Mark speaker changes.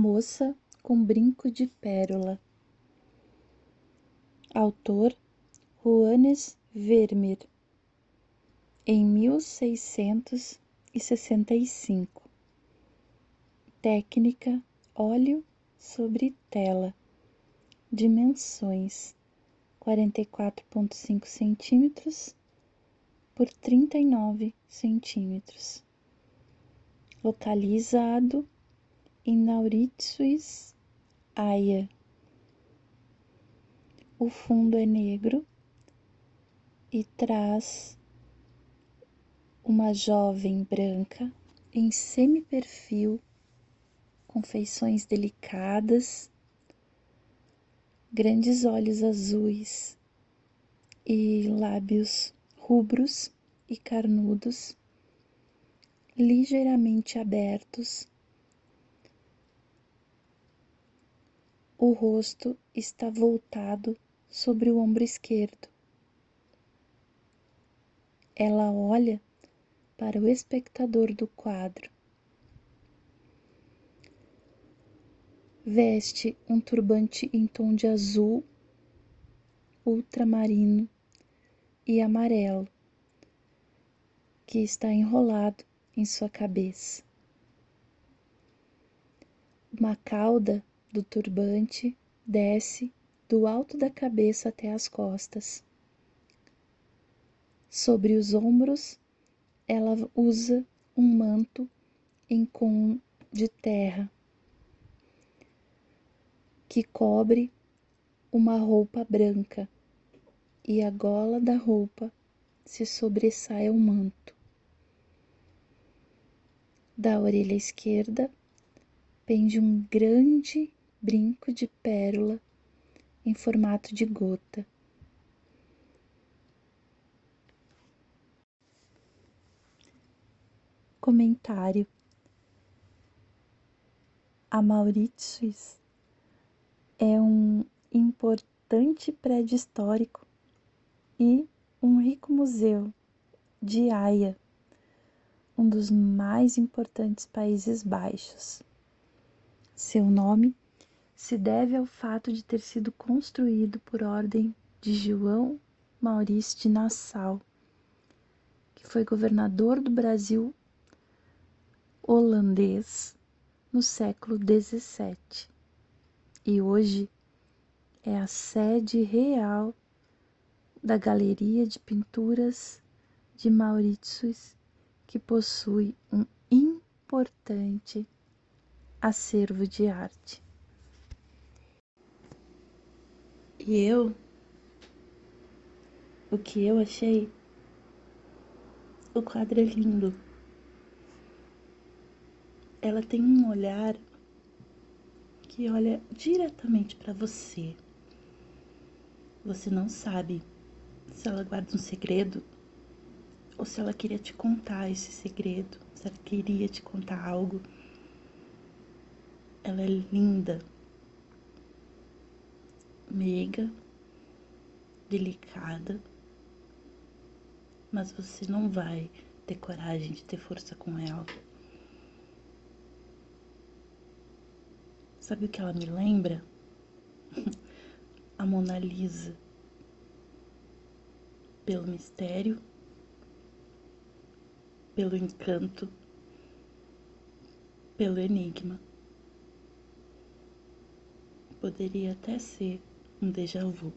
Speaker 1: Moça com brinco de pérola. Autor Juanes Vermeer, em 1665. Técnica óleo sobre tela. Dimensões: 44,5 centímetros por 39 centímetros. Localizado em Haia. O fundo é negro e traz uma jovem branca em semi-perfil, com feições delicadas, grandes olhos azuis e lábios rubros e carnudos, ligeiramente abertos O rosto está voltado sobre o ombro esquerdo. Ela olha para o espectador do quadro. Veste um turbante em tom de azul, ultramarino e amarelo, que está enrolado em sua cabeça. Uma cauda do turbante desce do alto da cabeça até as costas. Sobre os ombros, ela usa um manto em com de terra que cobre uma roupa branca e a gola da roupa se sobressai ao manto. Da orelha esquerda pende um grande brinco de pérola em formato de gota. Comentário A Mauritius é um importante prédio histórico e um rico museu de Haia, um dos mais importantes Países Baixos. Seu nome se deve ao fato de ter sido construído por ordem de João Maurício de Nassau, que foi governador do Brasil holandês no século XVII e hoje é a sede real da Galeria de Pinturas de Mauritius, que possui um importante acervo de arte. E eu, o que eu achei, o quadro é lindo. Ela tem um olhar que olha diretamente para você. Você não sabe se ela guarda um segredo ou se ela queria te contar esse segredo, se ela queria te contar algo. Ela é linda, meiga, delicada, mas você não vai ter coragem de ter força com ela. Sabe o que ela me lembra? A Mona Lisa. Pelo mistério, pelo encanto, pelo enigma. Poderia até ser um déjà vu.